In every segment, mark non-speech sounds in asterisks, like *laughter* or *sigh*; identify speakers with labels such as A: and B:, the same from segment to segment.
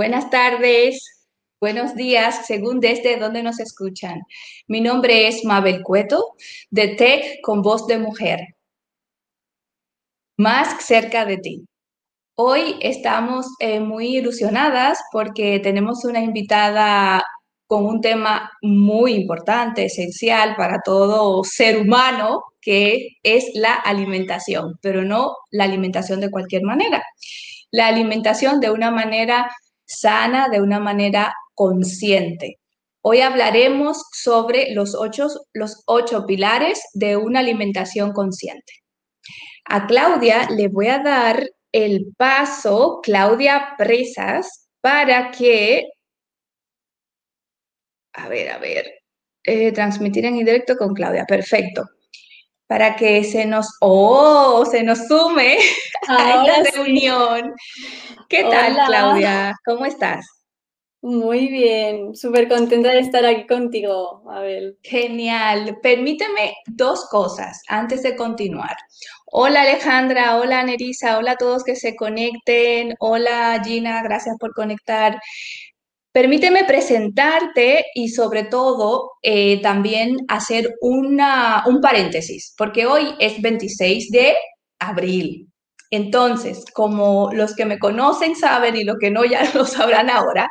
A: buenas tardes, buenos días, según desde donde nos escuchan. Mi nombre es Mabel Cueto, de Tech con voz de mujer. Más cerca de ti. Hoy estamos eh, muy ilusionadas porque tenemos una invitada con un tema muy importante, esencial para todo ser humano, que es la alimentación, pero no la alimentación de cualquier manera. La alimentación de una manera sana, de una manera consciente. Hoy hablaremos sobre los ocho, los ocho pilares de una alimentación consciente. A Claudia le voy a dar el paso, Claudia Presas, para que a ver, a ver, eh, transmitir en directo con Claudia, perfecto. Para que se nos, oh, se nos sume *laughs* a la reunión. ¿Qué tal, Claudia? ¿Cómo estás?
B: Muy bien, súper contenta de estar aquí contigo, Abel.
A: Genial. Permíteme dos cosas antes de continuar. Hola Alejandra, hola Nerisa, hola a todos que se conecten. Hola Gina, gracias por conectar. Permíteme presentarte y sobre todo eh, también hacer una, un paréntesis, porque hoy es 26 de abril. Entonces, como los que me conocen saben y los que no ya *laughs* lo sabrán ahora,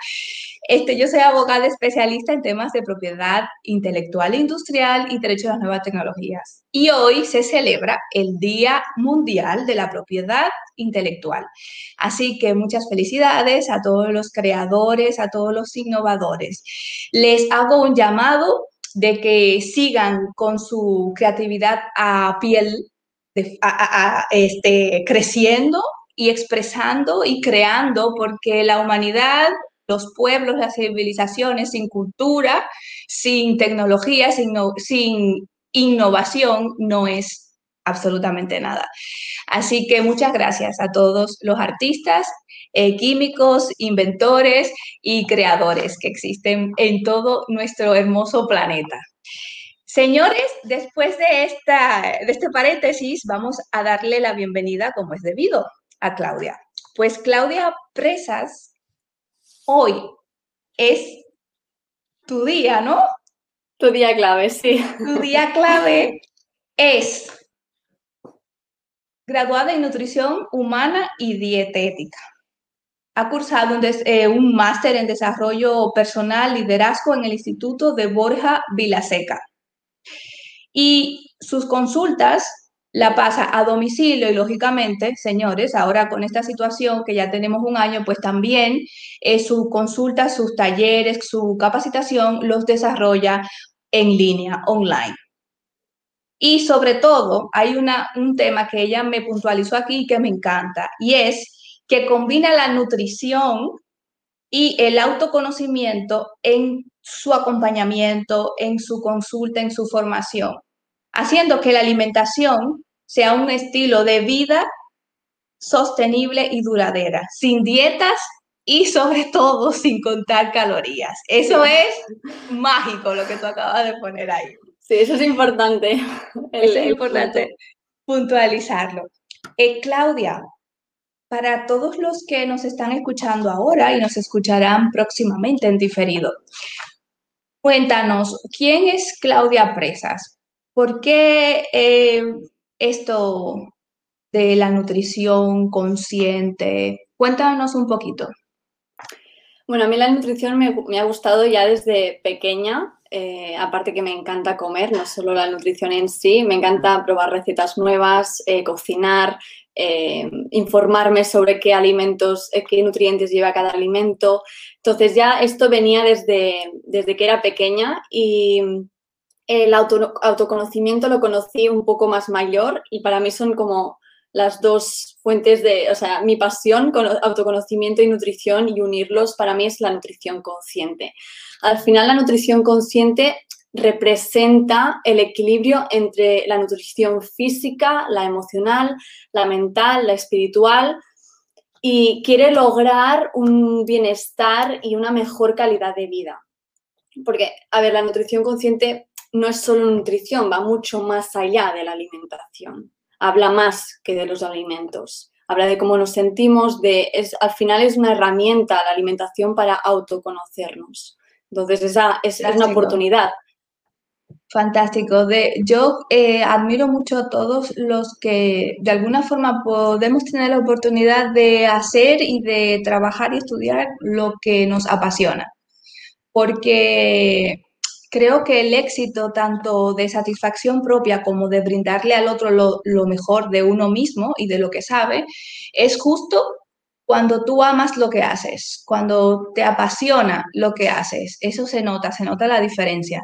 A: este, yo soy abogada especialista en temas de propiedad intelectual e industrial y derecho a las nuevas tecnologías. Y hoy se celebra el Día Mundial de la Propiedad Intelectual. Así que muchas felicidades a todos los creadores, a todos los innovadores. Les hago un llamado de que sigan con su creatividad a piel, este, creciendo y expresando y creando, porque la humanidad los pueblos, las civilizaciones sin cultura, sin tecnología, sin, innovación, no es absolutamente nada. Así que muchas gracias a todos los artistas, eh, químicos, inventores y creadores que existen en todo nuestro hermoso planeta. Señores, después de, esta, de este paréntesis, vamos a darle la bienvenida, como es debido, a Claudia. Pues Claudia Presas hoy es tu día, ¿no?
B: Tu día clave, sí.
A: Tu día clave es graduada en nutrición humana y dietética. Ha cursado un, eh, un máster en desarrollo personal, liderazgo en el Instituto de Borja Vilaseca. Y sus consultas la pasa a domicilio y lógicamente, señores, ahora con esta situación que ya tenemos un año, pues también eh, su consulta, sus talleres, su capacitación los desarrolla en línea, online. Y sobre todo, hay una, un tema que ella me puntualizó aquí que me encanta, y es que combina la nutrición y el autoconocimiento en su acompañamiento, en su consulta, en su formación haciendo que la alimentación sea un estilo de vida sostenible y duradera, sin dietas y sobre todo *laughs* sin contar calorías. Eso es mágico lo que tú acabas de poner ahí.
B: Sí, eso es importante. *laughs*
A: es importante puntualizarlo. Eh, Claudia, para todos los que nos están escuchando ahora y nos escucharán próximamente en diferido, cuéntanos, ¿quién es Claudia Presas? ¿Por qué eh, esto de la nutrición consciente? Cuéntanos un poquito.
B: Bueno, a mí la nutrición me, ha gustado ya desde pequeña, eh, aparte que me encanta comer, no solo la nutrición en sí, me encanta probar recetas nuevas, eh, cocinar, informarme sobre qué alimentos, qué nutrientes lleva cada alimento. Entonces ya esto venía desde, desde que era pequeña y el autoconocimiento lo conocí un poco más mayor y para mí son como las dos fuentes de, o sea, mi pasión con autoconocimiento y nutrición y unirlos para mí es la nutrición consciente. Al final la nutrición consciente representa el equilibrio entre la nutrición física, la emocional, la mental, la espiritual y quiere lograr un bienestar y una mejor calidad de vida. Porque, a ver, la nutrición consciente no es solo nutrición, va mucho más allá de la alimentación. Habla más que de los alimentos. habla de cómo nos sentimos, de, es, al final es una herramienta la alimentación para autoconocernos. Entonces, esa es, es una oportunidad.
A: Fantástico. De, yo eh, admiro mucho a todos los que de alguna forma podemos tener la oportunidad de hacer y de trabajar y estudiar lo que nos apasiona. Porque creo que el éxito tanto de satisfacción propia como de brindarle al otro lo, mejor de uno mismo y de lo que sabe es justo cuando tú amas lo que haces, cuando te apasiona lo que haces. Eso se nota, se nota la diferencia.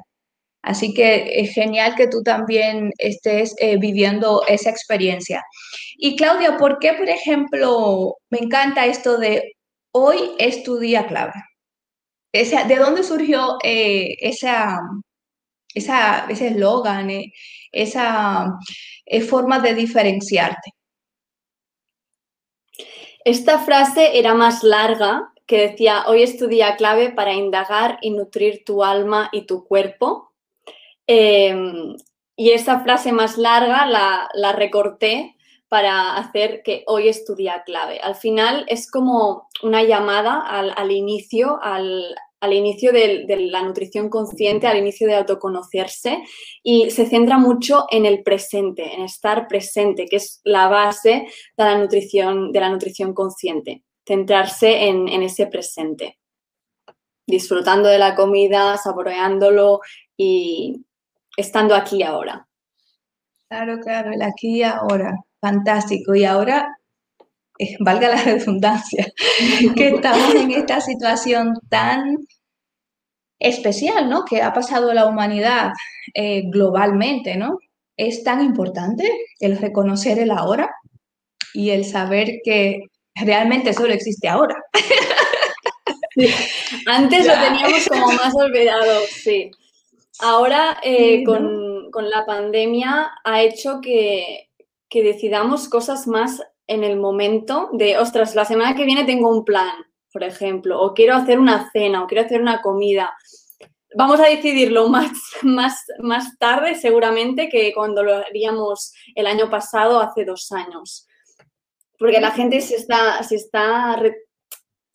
A: Así que es genial que tú también estés eh, viviendo esa experiencia. Y Claudia, ¿por qué, por ejemplo, me encanta esto de hoy es tu día clave? ¿De dónde surgió eh, esa, ese eslogan, eh, esa forma de diferenciarte?
B: Esta frase era más larga, que decía, hoy es tu día clave para indagar y nutrir tu alma y tu cuerpo. Em, y esta frase más larga la, recorté para hacer que hoy es tu día clave. Al final es como una llamada al, inicio, al, inicio de, la nutrición consciente, al inicio de autoconocerse y se centra mucho en el presente, en estar presente, que es la base de la nutrición, de la nutrición consciente, centrarse en, en ese presente, disfrutando de la comida, saboreándolo y, estando aquí ahora.
A: Claro, claro, el aquí y ahora. Fantástico. Y ahora, eh, valga la *laughs* redundancia, que estamos en esta situación tan especial, ¿no? Que ha pasado la humanidad eh, globalmente, ¿no? Es tan importante el reconocer el ahora y el saber que realmente solo existe ahora.
B: Antes lo teníamos como más olvidado, sí. Ahora, eh, con, la pandemia, ha hecho que, decidamos cosas más en el momento de, ostras, la semana que viene tengo un plan, por ejemplo, o quiero hacer una cena, o quiero hacer una comida. Vamos a decidirlo más, *laughs* más, más tarde, seguramente, que cuando lo haríamos el año pasado, hace dos años. Porque la gente se está, se está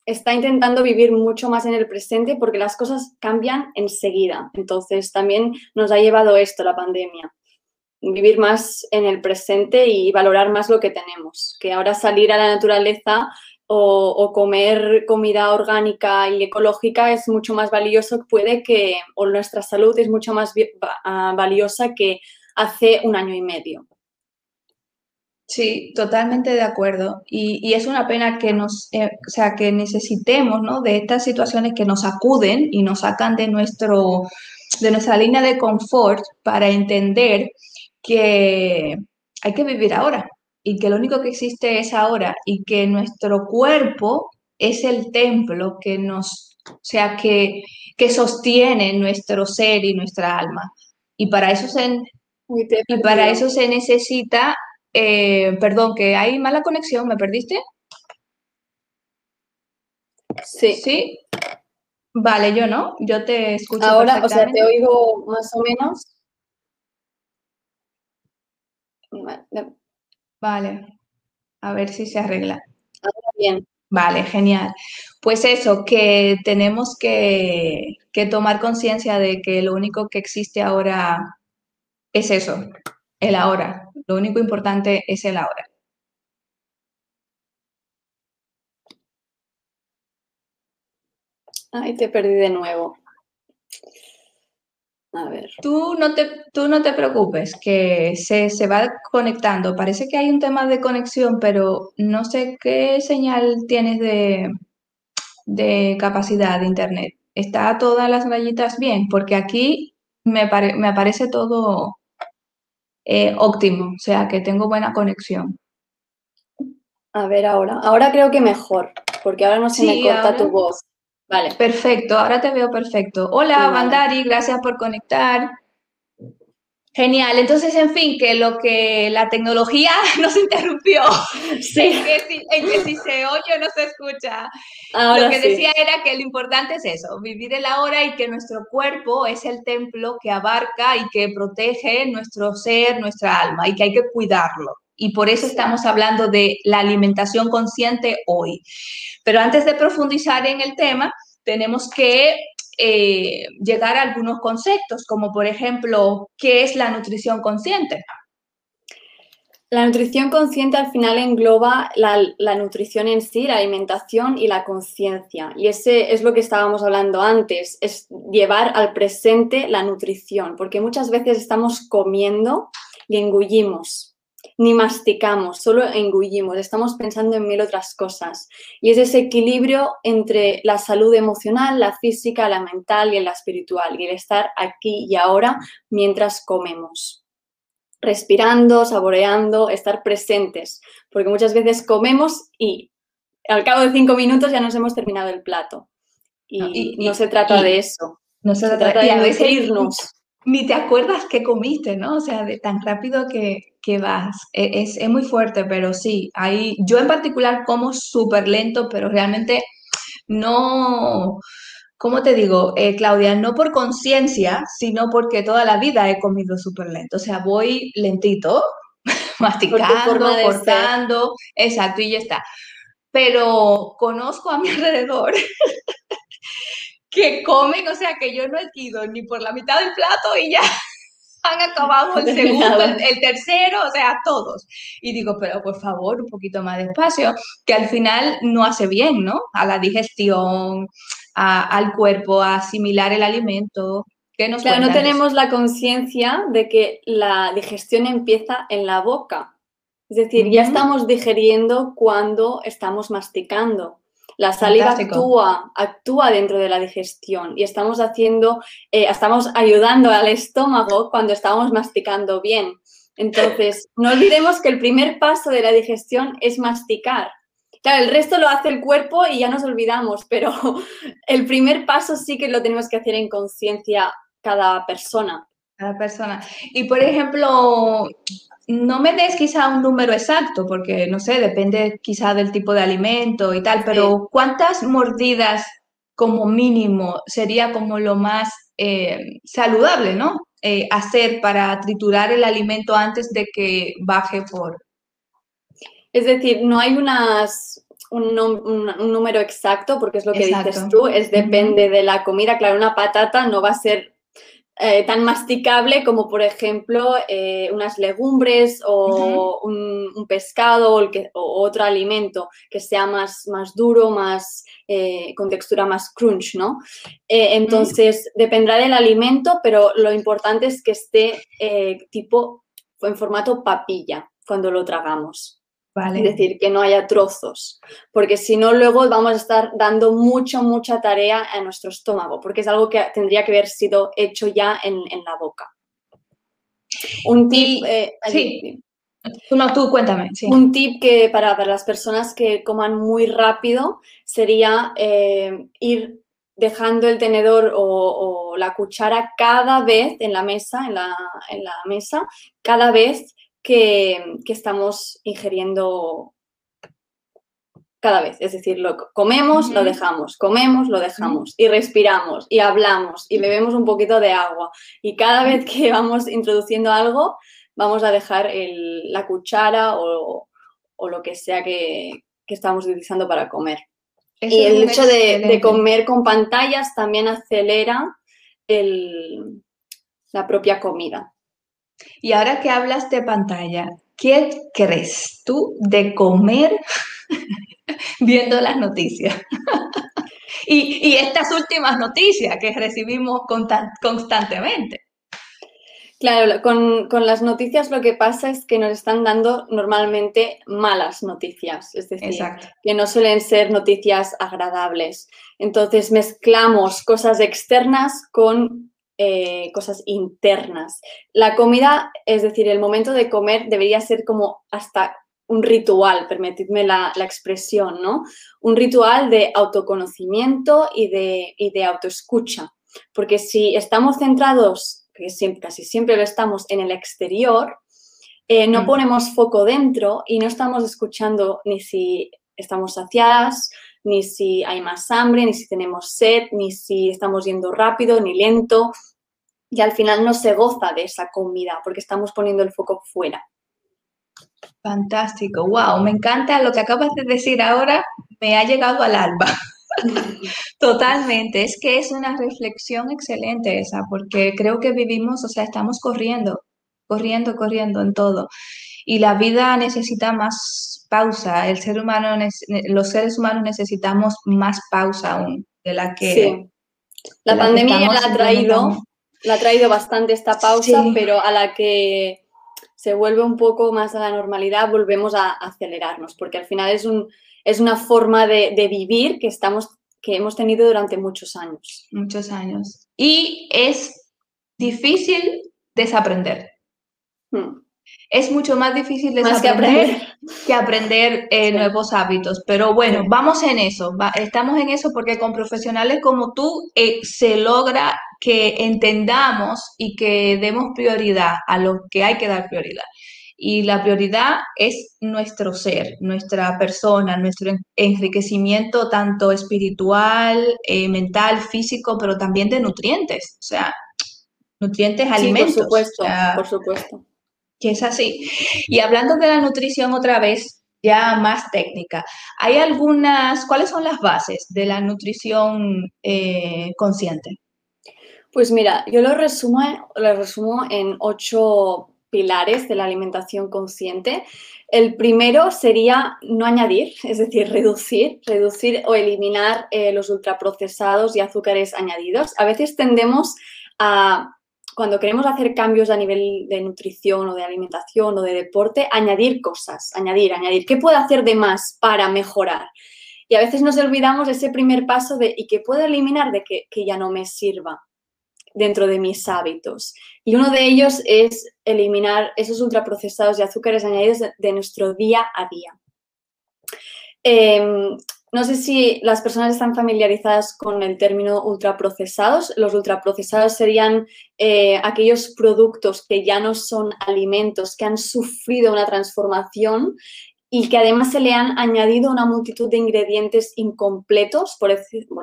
B: está intentando vivir mucho más en el presente porque las cosas cambian enseguida. Entonces también nos ha llevado esto la pandemia. Vivir más en el presente y valorar más lo que tenemos. Que ahora salir a la naturaleza o, comer comida orgánica y ecológica es mucho más valioso, puede que, o nuestra salud es mucho más ah, valiosa que hace un año y medio.
A: Sí, totalmente de acuerdo. Y, es una pena que nos, eh, o sea, que necesitemos, ¿no? De estas situaciones que nos acuden y nos sacan de nuestro, de nuestra línea de confort para entender que hay que vivir ahora y que lo único que existe es ahora y que nuestro cuerpo es el templo que nos, o sea, que, que sostiene nuestro ser y nuestra alma. Y para eso se, y para eso se necesita eh, perdón, que hay mala conexión, ¿me perdiste?
B: Sí.
A: ¿Sí? Vale, yo no, yo te escucho.
B: Ahora, o sea, te oigo más o menos.
A: Vale, a ver si se arregla.
B: Ahora bien.
A: Vale, genial. Pues eso, que tenemos que, que tomar conciencia de que lo único que existe ahora es eso, el ahora. Lo único importante es el ahora.
B: Ay, te perdí de nuevo. A ver.
A: Tú no te, tú no te preocupes, que se, se, va conectando. Parece que hay un tema de conexión, pero no sé qué señal tienes de, de capacidad de internet. ¿Está todas las rayitas bien? Porque aquí me, me aparece todo eh, óptimo, o sea que tengo buena conexión.
B: A ver ahora, ahora creo que mejor, porque ahora no se me corta tu voz.
A: Vale. Perfecto, ahora te veo perfecto. Hola, Bandari, gracias por conectar. Genial, entonces, en fin, que lo que la tecnología *laughs* nos interrumpió, *laughs* sí. en, que si, se oye o no se escucha. lo que decía era que lo importante es eso, vivir el ahora y que nuestro cuerpo es el templo que abarca y que protege nuestro ser, nuestra alma y que hay que cuidarlo y por eso estamos hablando de la alimentación consciente hoy. Pero antes de profundizar en el tema, tenemos que eh, llegar a algunos conceptos, como por ejemplo, ¿qué es la nutrición consciente?
B: La nutrición consciente al final engloba la, nutrición en sí, la alimentación y la conciencia. Y ese es lo que estábamos hablando antes, es llevar al presente la nutrición, porque muchas veces estamos comiendo y engullimos, ni masticamos, solo engullimos, estamos pensando en mil otras cosas. Y es ese equilibrio entre la salud emocional, la física, la mental y la espiritual, y el estar aquí y ahora mientras comemos respirando, saboreando, estar presentes, porque muchas veces comemos y al cabo de cinco minutos ya nos hemos terminado el plato. Y no, se trata de eso.
A: No se, trata, de nutrirnos. Ni te acuerdas qué comiste, ¿no? O sea, de tan rápido que, vas. E, es, es, muy fuerte, pero sí, hay, yo en particular como súper lento, pero realmente no, ¿cómo te digo, eh, Claudia? No por conciencia, sino porque toda la vida he comido súper lento. O sea, voy lentito, *laughs* masticando, cortando, exacto, y ya está. Pero conozco a mi *laughs* alrededor que comen, o sea, que yo no he ido ni por la mitad del plato y ya han acabado *laughs* el segundo, el, tercero, o sea, todos. Y digo, pero por favor, un poquito más despacio, que al final no hace bien, ¿no? A la digestión, al cuerpo, a asimilar el alimento.
B: claro, no tenemos la conciencia de que la digestión empieza en la boca. Es decir, ya estamos digeriendo cuando estamos masticando. La saliva actúa, actúa dentro de la digestión y estamos haciendo, eh, estamos ayudando al estómago cuando estamos masticando bien. Entonces, no olvidemos que el primer paso de la digestión es masticar. Claro, el resto lo hace el cuerpo y ya nos olvidamos, pero *laughs* el primer paso sí que lo tenemos que hacer en conciencia cada persona.
A: Cada persona. Y por ejemplo, no me des quizá un número exacto, porque no sé, depende quizá del tipo de alimento y tal, pero ¿cuántas mordidas como mínimo sería como lo más eh, saludable, ¿no? Eh, hacer para triturar el alimento antes de que baje por...
B: Es decir, no hay unas, un, número exacto, porque es lo que dices tú, es depende de la comida. Claro, una patata no va a ser eh, tan masticable como, por ejemplo, eh, unas legumbres o un, pescado o, otro alimento que sea más, más duro, más eh, con textura más crunch, ¿no? entonces, dependerá del alimento, pero lo importante es que esté tipo en formato papilla cuando lo tragamos. Es decir, que no haya trozos, porque si no, luego vamos a estar dando mucha, mucha tarea a nuestro estómago, porque es algo que tendría que haber sido hecho ya en, la boca.
A: Un tip. Eh, sí. No, tú cuéntame.
B: Un tip que para, las personas que coman muy rápido sería eh, ir dejando el tenedor o, la cuchara cada vez en la mesa, en la, en la mesa, cada vez que, estamos ingiriendo cada vez. Es decir, lo comemos, lo dejamos, comemos, lo dejamos y respiramos y hablamos y bebemos un poquito de agua. Y cada vez que vamos introduciendo algo, vamos a dejar la cuchara o, lo que sea que, estamos utilizando para comer. y el hecho de, comer con pantallas también acelera la propia comida.
A: Y ahora que hablas de pantalla, ¿qué crees tú de comer *laughs* viendo las noticias? *laughs* y, estas últimas noticias que recibimos constantemente.
B: Claro, con, las noticias lo que pasa es que nos están dando normalmente malas noticias, es decir, que no suelen ser noticias agradables. Entonces mezclamos cosas externas con eh, cosas internas. La comida, es decir, el momento de comer debería ser como hasta un ritual, permitidme la, expresión, ¿no? Un ritual de autoconocimiento y de, de autoescucha. Porque si estamos centrados, que siempre, casi siempre lo estamos, en el exterior, eh, no mm. ponemos foco dentro y no estamos escuchando ni si estamos saciadas, ni si hay más hambre, ni si tenemos sed, ni si estamos yendo rápido, ni lento, y al final no se goza de esa comida porque estamos poniendo el foco fuera.
A: Fantástico, wow, me encanta lo que acabas de decir ahora, me ha llegado al alba. *laughs* Totalmente, es que es una reflexión excelente esa, porque creo que vivimos, o sea, estamos corriendo, corriendo, corriendo en todo. Y la vida necesita más pausa, el ser humano, los seres humanos necesitamos más pausa aún de la que...
B: Sí. La pandemia la ha traído, la ha traído bastante esta pausa, pero a la que se vuelve un poco más a la normalidad, volvemos a, acelerarnos, porque al final es, un, es una forma de, vivir que, estamos, que hemos tenido durante muchos años.
A: Muchos años. Y es difícil desaprender. Hmm. Es mucho más difícil desaprender que aprender, eh, nuevos hábitos. Pero bueno, vamos en eso. estamos en eso porque con profesionales como tú eh, se logra que entendamos y que demos prioridad a lo que hay que dar prioridad. Y la prioridad es nuestro ser, nuestra persona, nuestro enriquecimiento tanto espiritual, eh, mental, físico, pero también de nutrientes. O sea, nutrientes, alimentos.
B: Por supuesto, por supuesto.
A: Que es así. Y hablando de la nutrición otra vez, ya más técnica, ¿hay algunas, cuáles son las bases de la nutrición eh, consciente?
B: Pues mira, yo lo resumo, lo resumo en ocho pilares de la alimentación consciente. El primero sería no añadir, es decir, reducir, reducir o eliminar eh, los ultraprocesados y azúcares añadidos. A veces tendemos a, cuando queremos hacer cambios a nivel de nutrición o de alimentación o de deporte, añadir cosas, añadir, añadir. ¿Qué puedo hacer de más para mejorar? Y a veces nos olvidamos ese primer paso de ¿y qué puedo eliminar de que, que ya no me sirva? dentro de mis hábitos. Y uno de ellos es eliminar esos ultraprocesados y azúcares añadidos de, nuestro día a día. Em, no sé si las personas están familiarizadas con el término ultraprocesados. Los ultraprocesados serían eh, aquellos productos que ya no son alimentos, que han sufrido una transformación y que además se le han añadido una multitud de ingredientes incompletos, por,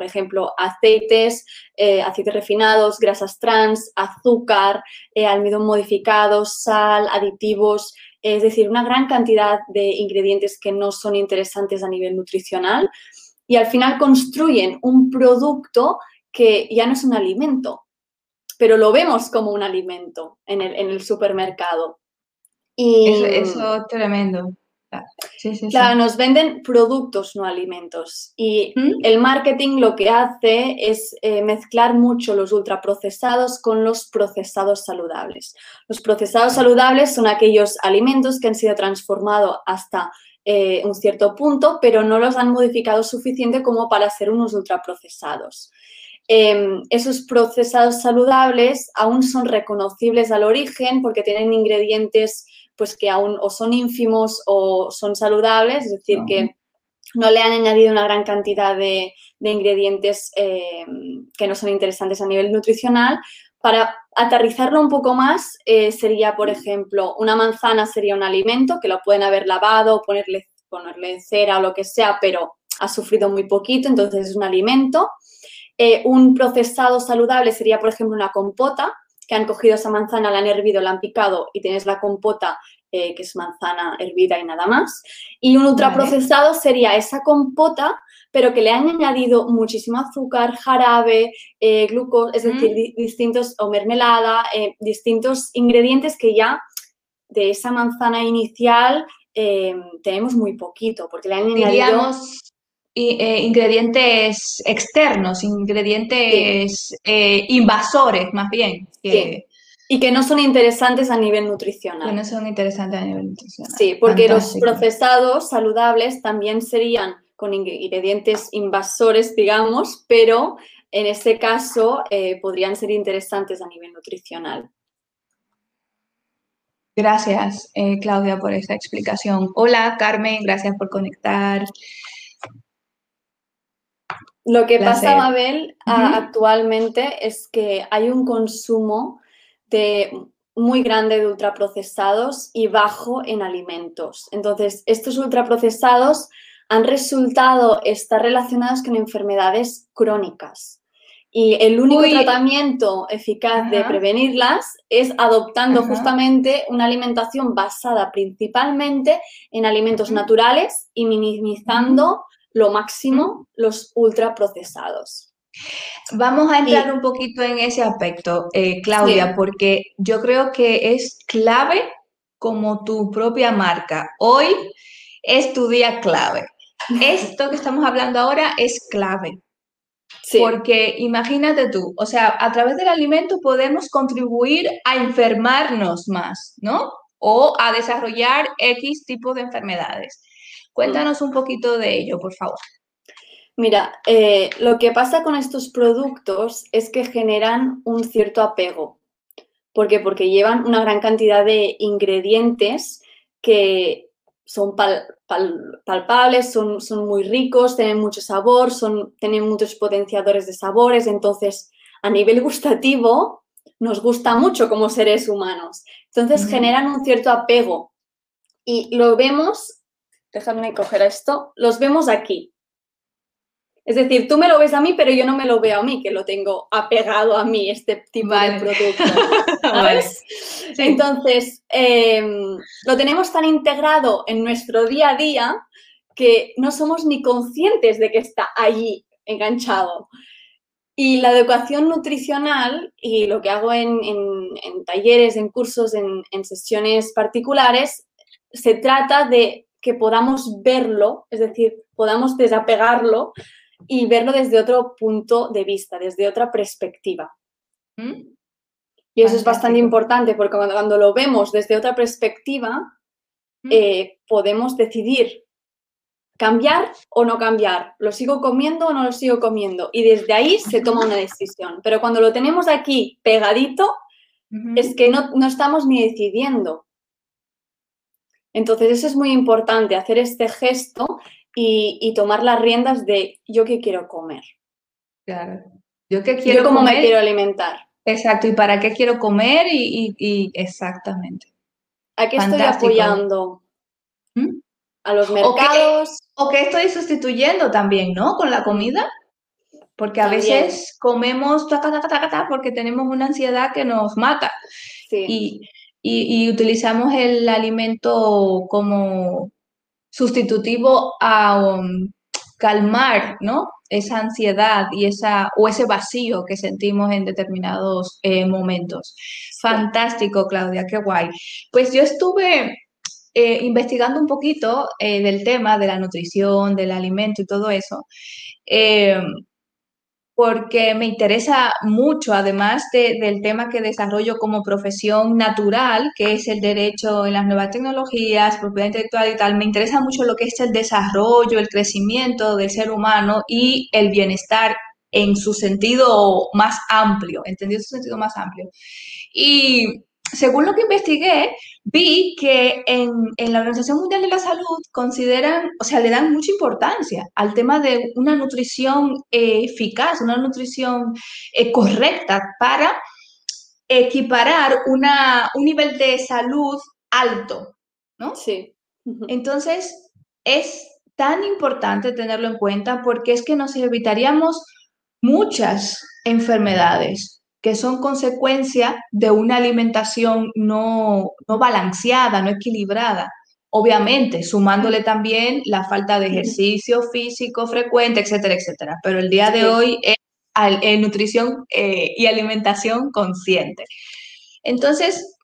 B: ejemplo, aceites, eh, aceites refinados, grasas trans, azúcar, eh, almidón modificado, sal, aditivos, es decir, una gran cantidad de ingredientes que no son interesantes a nivel nutricional y al final construyen un producto que ya no es un alimento, pero lo vemos como un alimento en el, supermercado.
A: Y, eso es tremendo.
B: Claro, nos venden productos, no alimentos. Y ¿Mm? el marketing lo que hace es eh, mezclar mucho los ultraprocesados con los procesados saludables. Los procesados saludables son aquellos alimentos que han sido transformados hasta eh, un cierto punto, pero no los han modificado suficiente como para ser unos ultraprocesados. Em, esos procesados saludables aún son reconocibles al origen porque tienen ingredientes pues que aún o son ínfimos o son saludables, es decir, que no le han añadido una gran cantidad de, ingredientes eh, que no son interesantes a nivel nutricional. Para aterrizarlo un poco más, eh, sería, por ejemplo, una manzana sería un alimento que lo pueden haber lavado, ponerle, ponerle cera o lo que sea, pero ha sufrido muy poquito, entonces es un alimento. Eh, un procesado saludable sería, por ejemplo, una compota, que han cogido esa manzana, la han hervido, la han picado y tienes la compota eh, que es manzana hervida y nada más. Y un ultraprocesado sería esa compota, pero que le han añadido muchísimo azúcar, jarabe, eh, glucosa, es decir, distintos, o mermelada, eh, distintos ingredientes que ya de esa manzana inicial tenemos muy poquito, porque le han añadido
A: ingredientes externos, ingredientes invasores más bien.
B: Y que no son interesantes a nivel nutricional.
A: Que no son interesantes a nivel nutricional.
B: Sí, porque los procesados saludables también serían con ingredientes invasores, digamos, pero en este caso eh, podrían ser interesantes a nivel nutricional.
A: Gracias, eh, Claudia, por esta explicación. Hola, Carmen, gracias por conectar.
B: Lo que pasa, Mabel, actualmente es que hay un consumo de muy grande de ultraprocesados y bajo en alimentos. Entonces, estos ultraprocesados han resultado estar relacionados con enfermedades crónicas. Y el único tratamiento eficaz de prevenirlas es adoptando justamente una alimentación basada principalmente en alimentos naturales y minimizando lo máximo los ultraprocesados.
A: Vamos a entrar un poquito en ese aspecto, eh, Claudia, porque yo creo que es clave como tu propia marca. Hoy es tu día clave. *laughs* Esto que estamos hablando ahora es clave. Porque imagínate tú, o sea, a través del alimento podemos contribuir a enfermarnos más, ¿no? O a desarrollar X tipo de enfermedades. Cuéntanos un poquito de ello, por favor.
B: Mira, eh, lo que pasa con estos productos es que generan un cierto apego. ¿Por qué? Porque llevan una gran cantidad de ingredientes que son palpables, son, son, muy ricos, tienen mucho sabor, son, tienen muchos potenciadores de sabores. Entonces, a nivel gustativo, nos gusta mucho como seres humanos. Entonces, generan un cierto apego. Y lo vemos, déjame coger esto, los vemos aquí. Es decir, tú me lo ves a mí, pero yo no me lo veo a mí, que lo tengo apegado a mí, este tipo de producto. *laughs* ¿sabes? Entonces, em, lo tenemos tan integrado en nuestro día a día que no somos ni conscientes de que está allí enganchado. Y la educación nutricional y lo que hago en, talleres, en cursos, en, en sesiones particulares, se trata de que podamos verlo, es decir, podamos desapegarlo y verlo desde otro punto de vista, desde otra perspectiva. ¿Mm? Y eso es bastante importante porque cuando, lo vemos desde otra perspectiva, ¿Mm? eh, podemos decidir cambiar o no cambiar, lo sigo comiendo o no lo sigo comiendo. Y desde ahí se toma una decisión. Pero cuando lo tenemos aquí pegadito, es que no, no estamos ni decidiendo. Entonces, eso es muy importante, hacer este gesto y, tomar las riendas de yo qué quiero comer.
A: Claro. Yo qué quiero
B: cómo me quiero alimentar.
A: Exacto, y para qué quiero comer y, exactamente.
B: ¿A qué estoy apoyando? ¿Mm? A los mercados.
A: O qué estoy sustituyendo también, ¿no? Con la comida. Porque a veces comemos porque tenemos una ansiedad que nos mata. Sí. y, utilizamos el alimento como sustitutivo a um, calmar, ¿no? Esa ansiedad y esa, o ese vacío que sentimos en determinados eh, momentos. Fantástico, Claudia, qué guay. Pues yo estuve eh, investigando un poquito eh, del tema de la nutrición, del alimento y todo eso porque me interesa mucho, además del tema que desarrollo como profesión natural, que es el derecho en las nuevas tecnologías, propiedad intelectual y tal, me interesa mucho lo que es el desarrollo, el crecimiento del ser humano y el bienestar en su sentido más amplio, entendido su sentido más amplio. Y según lo que investigué, vi que en, la Organización Mundial de la Salud consideran, o sea, le dan mucha importancia al tema de una nutrición eh, eficaz, una nutrición eh, correcta para equiparar una, un nivel de salud alto, ¿no?
B: Sí.
A: Entonces, es tan importante tenerlo en cuenta porque es que nos evitaríamos muchas enfermedades que son consecuencia de una alimentación no, balanceada, no equilibrada. Obviamente, sumándole también la falta de ejercicio físico frecuente, etcétera, etcétera. Pero el día de hoy es, nutrición eh, y alimentación consciente. Entonces,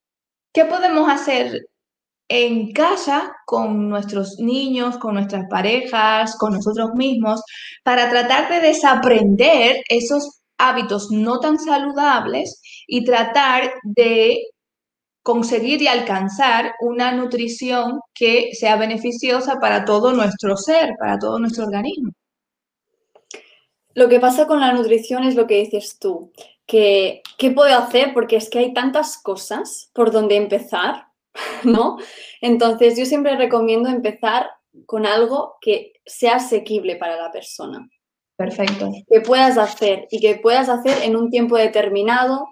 A: ¿qué podemos hacer en casa con nuestros niños, con nuestras parejas, con nosotros mismos, para tratar de desaprender esos hábitos no tan saludables y tratar de conseguir y alcanzar una nutrición que sea beneficiosa para todo nuestro ser, para todo nuestro organismo.
B: Lo que pasa con la nutrición es lo que dices tú, que qué puedo hacer porque es que hay tantas cosas por donde empezar, *laughs* ¿no? Entonces yo siempre recomiendo empezar con algo que sea asequible para la persona.
A: Perfecto.
B: Que puedas hacer y que puedas hacer en un tiempo determinado,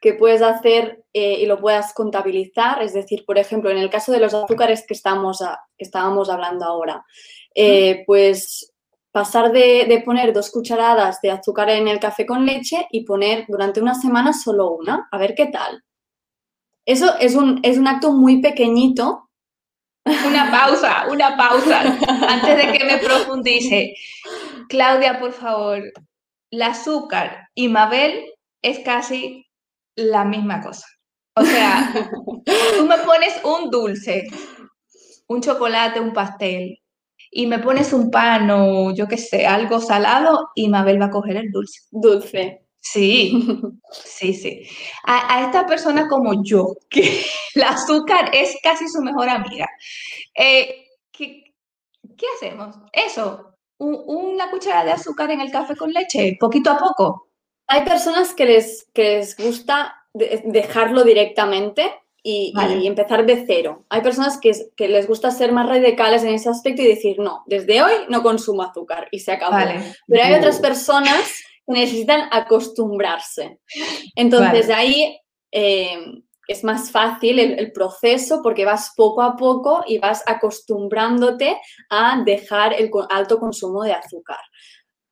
B: que puedes hacer eh, y lo puedas contabilizar. Es decir, por ejemplo, en el caso de los azúcares que, estamos que estábamos hablando ahora, eh, pues pasar de, poner dos cucharadas de azúcar en el café con leche y poner durante una semana solo una, a ver qué tal. Eso es un, es un acto muy pequeñito.
A: Una pausa, una pausa, *laughs* antes de que me profundice. Claudia, por favor, el azúcar y Mabel es casi la misma cosa. O sea, *laughs* tú me pones un dulce, un chocolate, un pastel, y me pones un pan o yo qué sé, algo salado y Mabel va a coger el dulce.
B: Dulce.
A: Sí, sí, sí. A, esta persona como yo, que *laughs* el azúcar es casi su mejor amiga, eh, ¿qué, hacemos? Eso, una cuchara de azúcar en el café con leche, poquito a poco.
B: Hay personas que les, que les gusta dejarlo directamente y, empezar de cero. Hay personas que, les gusta ser más radicales en ese aspecto y decir, no, desde hoy no consumo azúcar y se acabó. Pero hay otras personas que necesitan acostumbrarse. Entonces ahí eh, es más fácil el, proceso porque vas poco a poco y vas acostumbrándote a dejar el alto consumo de azúcar.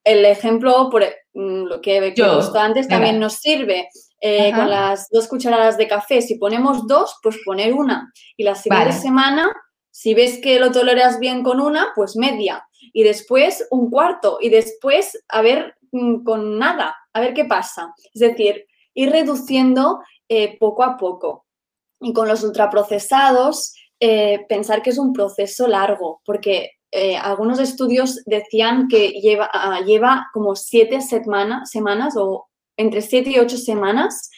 B: El ejemplo, por mm, lo que he visto antes, también nos sirve eh, con las dos cucharadas de café. Si ponemos dos, pues poner una. Y la siguiente semana, si ves que lo toleras bien con una, pues media. Y después un cuarto. Y después, a ver, mm, con nada, a ver qué pasa. Es decir, ir reduciendo eh, poco a poco. Y con los ultraprocesados, eh, pensar que es un proceso largo, porque algunos estudios decían que lleva, ah, lleva como siete semanas o entre siete y ocho semanas,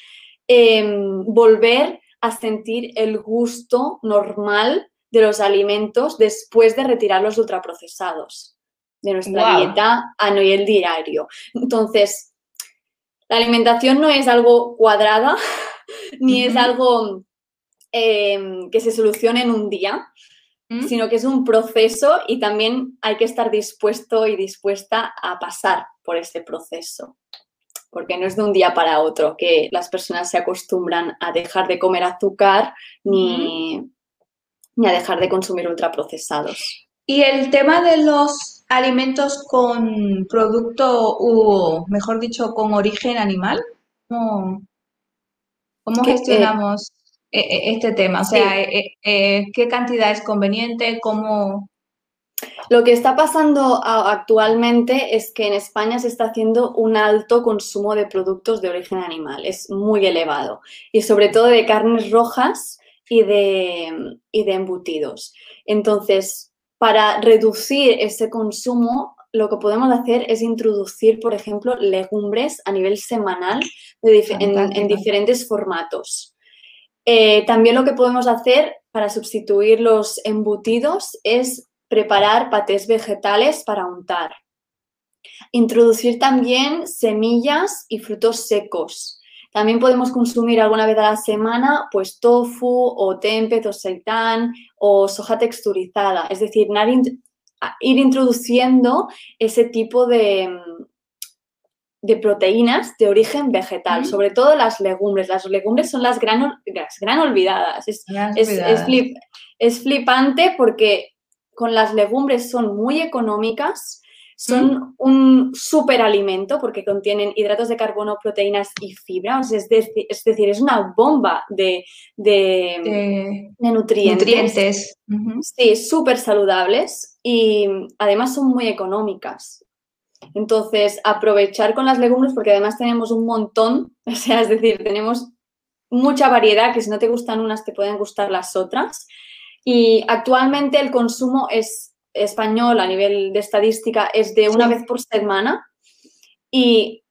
B: em, volver a sentir el gusto normal de los alimentos después de retirar los ultraprocesados de nuestra dieta a nivel diario. Entonces, la alimentación no es algo cuadrada, *laughs* ni es algo em, que se solucione en un día, mm. sino que es un proceso y también hay que estar dispuesto y dispuesta a pasar por ese proceso porque no es de un día para otro que las personas se acostumbran a dejar de comer azúcar ni, a dejar de consumir ultraprocesados.
A: Y el tema de los alimentos con producto, o mejor dicho, con origen animal, ¿cómo, gestionamos e, e, este tema? O sea, ¿qué cantidad es conveniente? ¿Cómo,
B: lo que está pasando actualmente es que en España se está haciendo un alto consumo de productos de origen animal, es muy elevado, y sobre todo de carnes rojas y de, y de embutidos. Entonces, para reducir ese consumo, lo que podemos hacer es introducir, por ejemplo, legumbres a nivel semanal en, diferentes formatos. Eh, también lo que podemos hacer para sustituir los embutidos es preparar patés vegetales para untar. Introducir también semillas y frutos secos. También podemos consumir alguna vez a la semana pues tofu o tempeh o seitan o soja texturizada. Es decir, ir introduciendo ese tipo de, de proteínas de origen vegetal, sobre todo las legumbres. Las legumbres son las gran, gran olvidadas. Es, es, flipante porque con las legumbres son muy económicas, son un superalimento porque contienen hidratos de carbono, proteínas y fibra. es, decir, es, una bomba de, nutrientes. Sí, súper saludables y además son muy económicas. Entonces, aprovechar con las legumbres porque además tenemos un montón, *laughs* o sea, es decir, tenemos mucha variedad que si no te gustan unas te pueden gustar las otras. Y actualmente el consumo es español a nivel de estadística es de una vez por semana y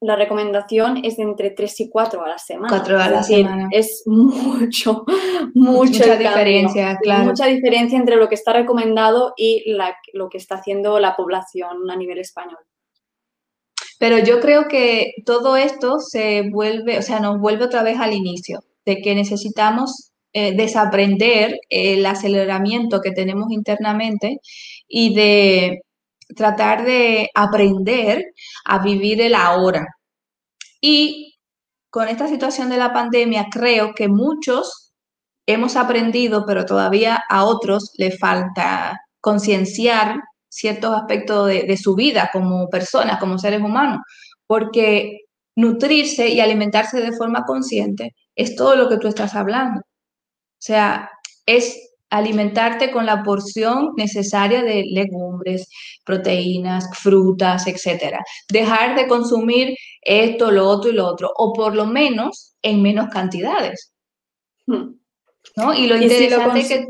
B: la recomendación es de entre 3 y 4 a la semana.
A: 4 a la semana.
B: Es mucho, *laughs* mucha diferencia, claro. Mucha diferencia entre lo que está recomendado y lo que está haciendo la población a nivel español.
A: Pero yo creo que todo esto se vuelve, o sea, nos vuelve otra vez al inicio, de que necesitamos eh, desaprender el aceleramiento que tenemos internamente y de tratar de aprender a vivir el ahora. Y con esta situación de la pandemia, creo que muchos hemos aprendido, pero todavía a otros le falta concienciar ciertos aspectos de, de su vida como personas, como seres humanos, porque nutrirse y alimentarse de forma consciente es todo lo que tú estás hablando. O sea, es alimentarte con la porción necesaria de legumbres, proteínas, frutas, etcétera. Dejar de consumir esto, lo otro y lo otro, o por lo menos en menos cantidades. Hmm. ¿no? Y, lo interesante que,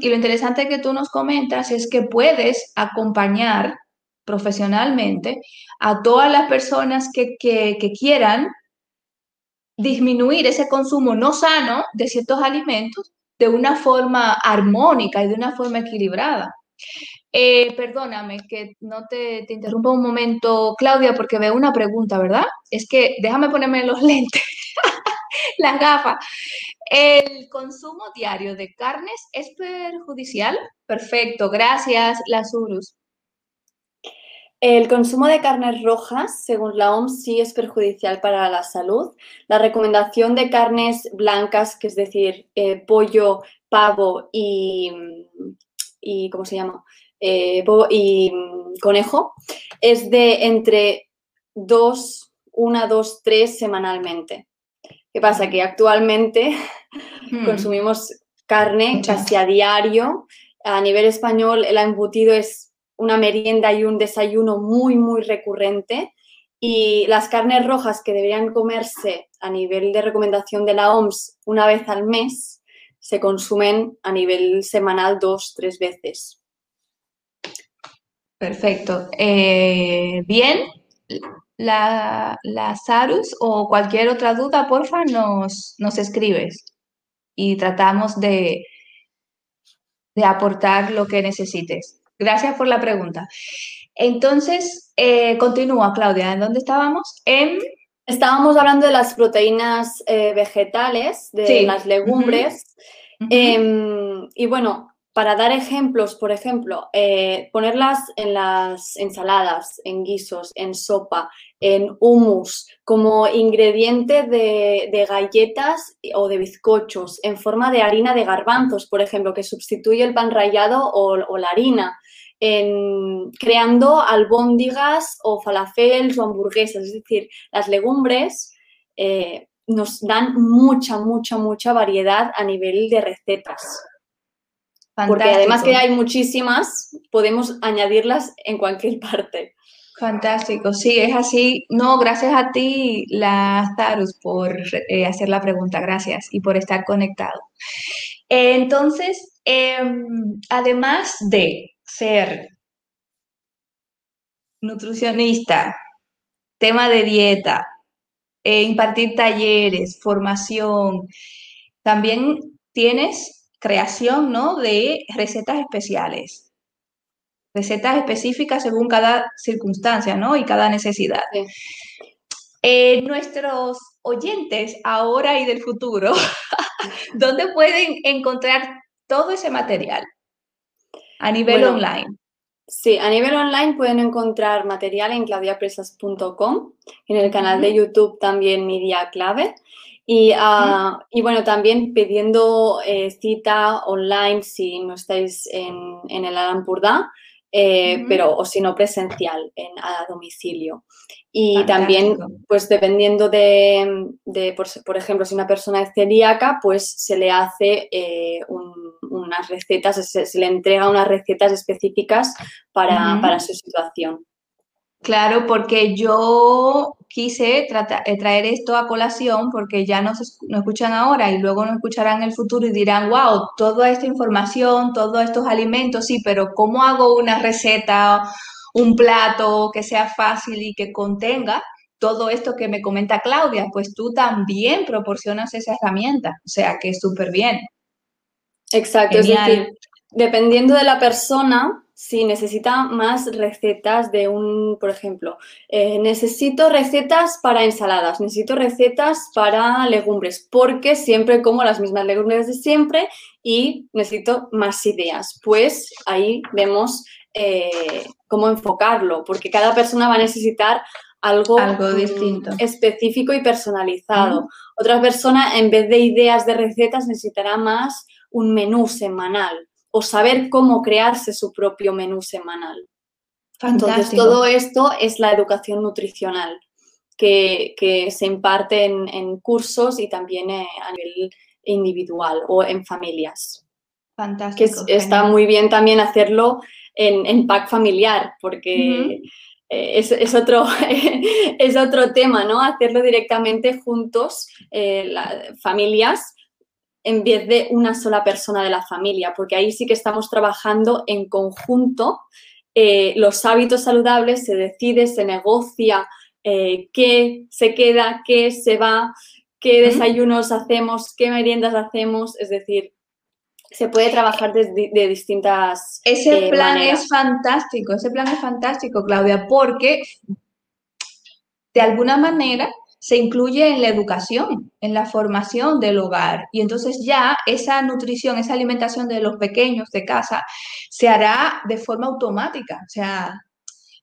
A: y lo interesante que tú nos comentas es que puedes acompañar profesionalmente a todas las personas que, que, que quieran disminuir ese consumo no sano de ciertos alimentos de una forma armónica y de una forma equilibrada. Eh, perdóname que no te, te interrumpa un momento, Claudia, porque veo una pregunta, ¿verdad? Es que déjame ponerme los *laughs* lentes, las gafas. ¿El consumo diario de carnes es perjudicial? Perfecto, gracias, Lazurus.
B: El consumo de carnes rojas, según la OMS, sí es perjudicial para la salud. La recomendación de carnes blancas, que es decir, eh, pollo, pavo y, y, ¿cómo se llama? Eh, y conejo, es de entre 2, 1, 2, 3 semanalmente. ¿Qué pasa? Que actualmente *laughs* hmm. consumimos carne casi a diario. A nivel español, el embutido es una merienda y un desayuno muy, muy recurrente. Y las carnes rojas que deberían comerse a nivel de recomendación de la OMS una vez al mes, se consumen a nivel semanal dos, tres veces.
A: Perfecto. Eh, bien, la, la, Sarus o cualquier otra duda, porfa, nos, nos escribes y tratamos de, de aportar lo que necesites. Gracias por la pregunta. Entonces, eh, continúa, Claudia. ¿En dónde estábamos? En...
B: Estábamos hablando de las proteínas eh, vegetales, de las legumbres. Em, y bueno, para dar ejemplos, por ejemplo, eh, ponerlas en las ensaladas, en guisos, en sopa, en hummus, como ingrediente de, galletas o de bizcochos, en forma de harina de garbanzos, por ejemplo, que sustituye el pan rallado o la harina en, creando albóndigas o falafels o hamburguesas. Es decir, las legumbres eh, nos dan mucha, mucha, mucha variedad a nivel de recetas. Porque además que hay muchísimas, podemos añadirlas en cualquier parte.
A: Fantástico, sí, es así. No, gracias a ti, Lazarus, por eh, hacer la pregunta, gracias y por estar conectado. entonces, em, además de ser nutricionista, tema de dieta, eh, impartir talleres, formación. También tienes creación ¿no? de recetas especiales, recetas específicas según cada circunstancia ¿no? y cada necesidad. Eh, nuestros oyentes ahora y del futuro, *laughs* ¿dónde pueden encontrar todo ese material? A nivel online.
B: Sí, a nivel online pueden encontrar material en claudiapresas.com, en el canal de YouTube también mi día clave. Y, ah, y bueno, también pidiendo eh, cita online si no estáis en, en el Alampurdá, eh, pero o si no presencial en, a domicilio. Y también, pues dependiendo de, por, ejemplo, si una persona es celíaca, pues se le hace eh, unas recetas, se, le entrega unas recetas específicas para, para su situación.
A: Claro, porque yo quise eh, traer esto a colación porque ya nos, escuchan ahora y luego nos escucharán en el futuro y dirán, wow, toda esta información, todos estos alimentos, sí, pero ¿cómo hago una receta, un plato que sea fácil y que contenga todo esto que me comenta Claudia? Pues tú también proporcionas esa herramienta, o sea que es súper bien.
B: Exacto, es decir, dependiendo de la persona, si necesita más recetas de un, por ejemplo, eh, necesito recetas para ensaladas, necesito recetas para legumbres, porque siempre como las mismas legumbres de siempre y necesito más ideas. Pues ahí vemos eh, cómo enfocarlo, porque cada persona va a necesitar algo,
A: algo distinto.
B: específico y personalizado. Otra persona, en vez de ideas de recetas, necesitará más un menú semanal o saber cómo crearse su propio menú semanal. Entonces, todo esto es la educación nutricional que, se imparte en, cursos y también eh, a nivel individual o en familias.
A: Fantástico.
B: Que está muy bien también hacerlo en, pack familiar, porque eh, es, otro, *laughs* es otro tema, ¿no? Hacerlo directamente juntos, eh, familias, en vez de una sola persona de la familia, porque ahí sí que estamos trabajando en conjunto. Eh, los hábitos saludables se decide, se negocia qué se queda, qué se va, qué desayunos hacemos, qué meriendas hacemos, es decir, se puede trabajar de, de distintas
A: Ese eh, plan es fantástico, ese plan es fantástico, Claudia, porque de alguna manera se incluye en la educación, en la formación del hogar. Y entonces ya esa nutrición, esa alimentación de los pequeños de casa se hará de forma automática, o sea,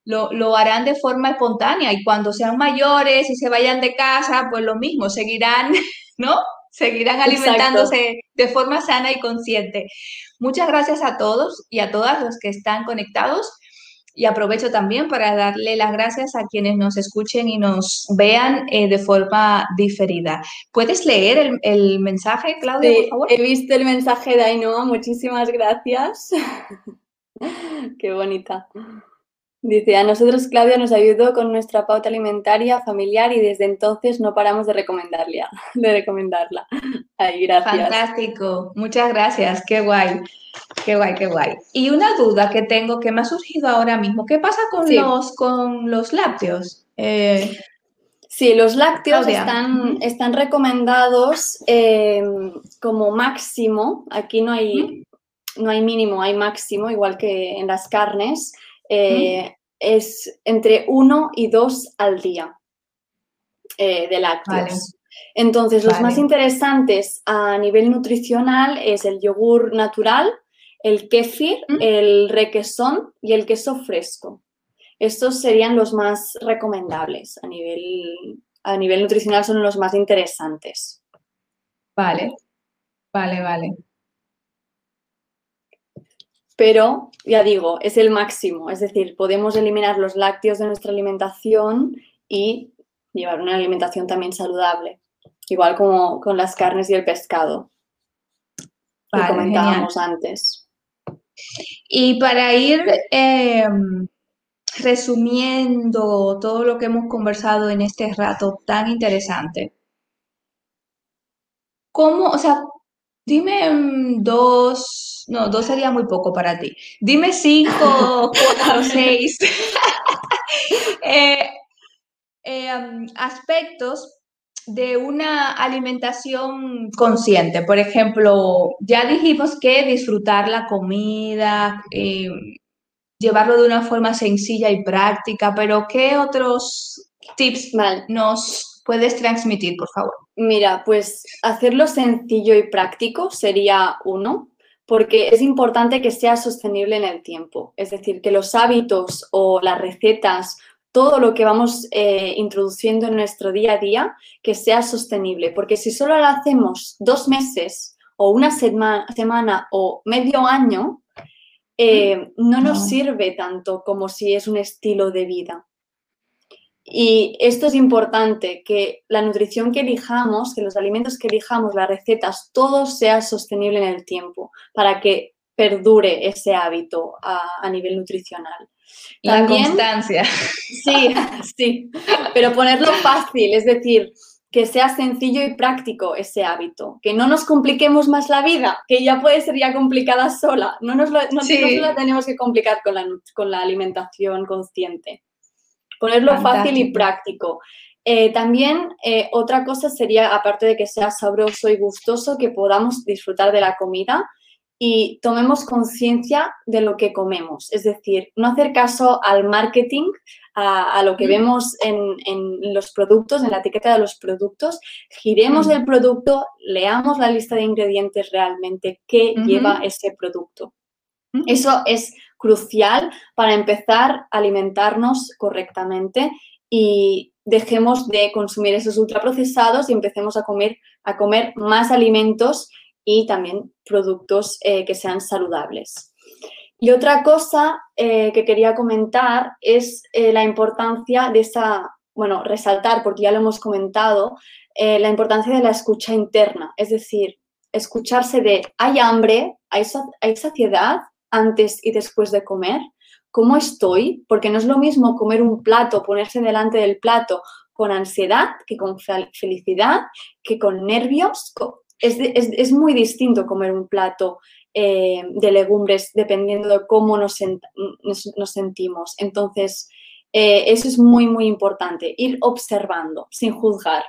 A: lo, lo, harán de forma espontánea y cuando sean mayores y se vayan de casa, pues lo mismo, seguirán, *laughs* ¿no? seguirán alimentándose de forma sana y consciente. Muchas gracias a todos y a todas los que están conectados. Y aprovecho también para darle las gracias a quienes nos escuchen y nos vean eh, de forma diferida. ¿Puedes leer el, mensaje, Claudia, por favor?
B: He visto el mensaje de Ainhoa, muchísimas gracias. *laughs* Qué bonita. Dice, a nosotros Claudia nos ayudó con nuestra pauta alimentaria familiar y desde entonces no paramos de recomendarla. *laughs* De recomendarla. Ay, gracias.
A: Fantástico, muchas gracias, qué guay, qué guay, qué guay. Y una duda que tengo que me ha surgido ahora mismo, ¿qué pasa con, los, con los lácteos?
B: Eh, sí, los lácteos están, están recomendados eh, como máximo, aquí no hay, no hay mínimo, hay máximo, igual que en las carnes. Eh, es entre uno y dos al día eh, de lácteos. Entonces, los más interesantes a nivel nutricional es el yogur natural, el kéfir, el requesón y el queso fresco. Estos serían los más recomendables a nivel, a nivel nutricional, son los más interesantes.
A: Vale, vale, vale
B: pero ya digo, es el máximo, es decir, podemos eliminar los lácteos de nuestra alimentación y llevar una alimentación también saludable, igual como con las carnes y el pescado que comentábamos antes.
A: Y para ir em, resumiendo todo lo que hemos conversado en este rato tan interesante, ¿cómo, o sea, Dime mm, dos, no, dos sería muy poco para ti. Dime cinco, *laughs* cuatro, seis *laughs* eh, eh, aspectos de una alimentación consciente. Por ejemplo, ya dijimos que disfrutar la comida, eh, llevarlo de una forma sencilla y práctica, pero ¿qué otros tips nos puedes transmitir, por favor?
B: Mira, pues hacerlo sencillo y práctico sería uno, porque es importante que sea sostenible en el tiempo. Es decir, que los hábitos o las recetas, todo lo que vamos eh, introduciendo en nuestro día a día, que sea sostenible. Porque si solo lo hacemos dos meses o una semana o medio año, eh, no nos sirve tanto como si es un estilo de vida. Y esto es importante, que la nutrición que elijamos, que los alimentos que elijamos, las recetas, todo sea sostenible en el tiempo para que perdure ese hábito a, nivel nutricional.
A: la constancia.
B: Sí, *laughs* sí, pero ponerlo fácil, es decir, que sea sencillo y práctico ese hábito, que no nos compliquemos más la vida, que ya puede ser ya complicada sola, no nos, la tenemos que complicar con la, con la alimentación consciente ponerlo fácil y práctico. Eh, también eh, otra cosa sería, aparte de que sea sabroso y gustoso, que podamos disfrutar de la comida y tomemos conciencia de lo que comemos. Es decir, no hacer caso al marketing, a, lo que vemos en, los productos, en la etiqueta de los productos, giremos el producto, leamos la lista de ingredientes realmente que lleva ese producto. Eso es crucial para empezar a alimentarnos correctamente y dejemos de consumir esos ultraprocesados y empecemos a comer, a comer más alimentos y también productos eh, que sean saludables. Y otra cosa eh, que quería comentar es eh, la importancia de esa, bueno, resaltar, porque ya lo hemos comentado, la importancia de la escucha interna, es decir, escucharse de hay hambre, hay, hay saciedad antes y después de comer, cómo estoy, porque no es lo mismo comer un plato, ponerse delante del plato con ansiedad que con felicidad, que con nervios, es, muy distinto comer un plato eh, de legumbres dependiendo de cómo nos, sentimos. Entonces, eh, eso es muy, muy importante, ir observando sin juzgar,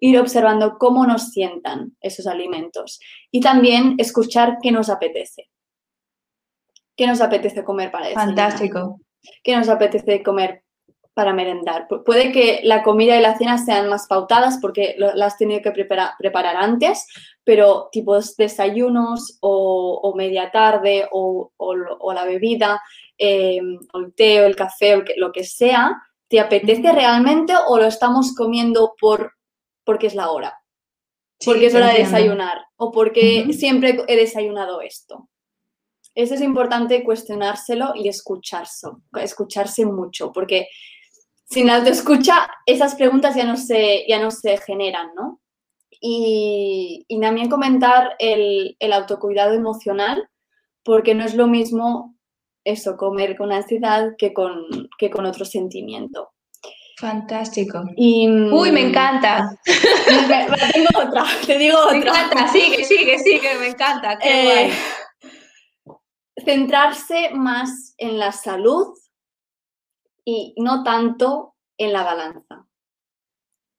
B: ir observando cómo nos sientan esos alimentos y también escuchar qué nos apetece. ¿Qué nos apetece comer para
A: eso? Fantástico.
B: ¿Qué nos apetece comer para merendar. Puede que la comida y la cena sean más pautadas porque las has tenido que preparar, antes, pero tipos desayunos o, media tarde o, la bebida, eh, o el té o el café o lo que sea, ¿te apetece realmente o lo estamos comiendo por, porque es la hora? porque es hora de desayunar o porque siempre he desayunado esto. Eso es importante cuestionárselo y escucharse, escucharse mucho, porque sin autoescucha, esas preguntas ya no se, ya no se generan, ¿no? Y, también comentar el, autocuidado emocional, porque no es lo mismo eso, comer con ansiedad que con, que con otro sentimiento.
A: Fantástico. Uy, me encanta. *laughs*
B: tengo otra, te digo otra.
A: Me encanta, sigue, sigue, sigue, me encanta. Qué eh,
B: Centrarse más en la salud y no tanto en la balanza.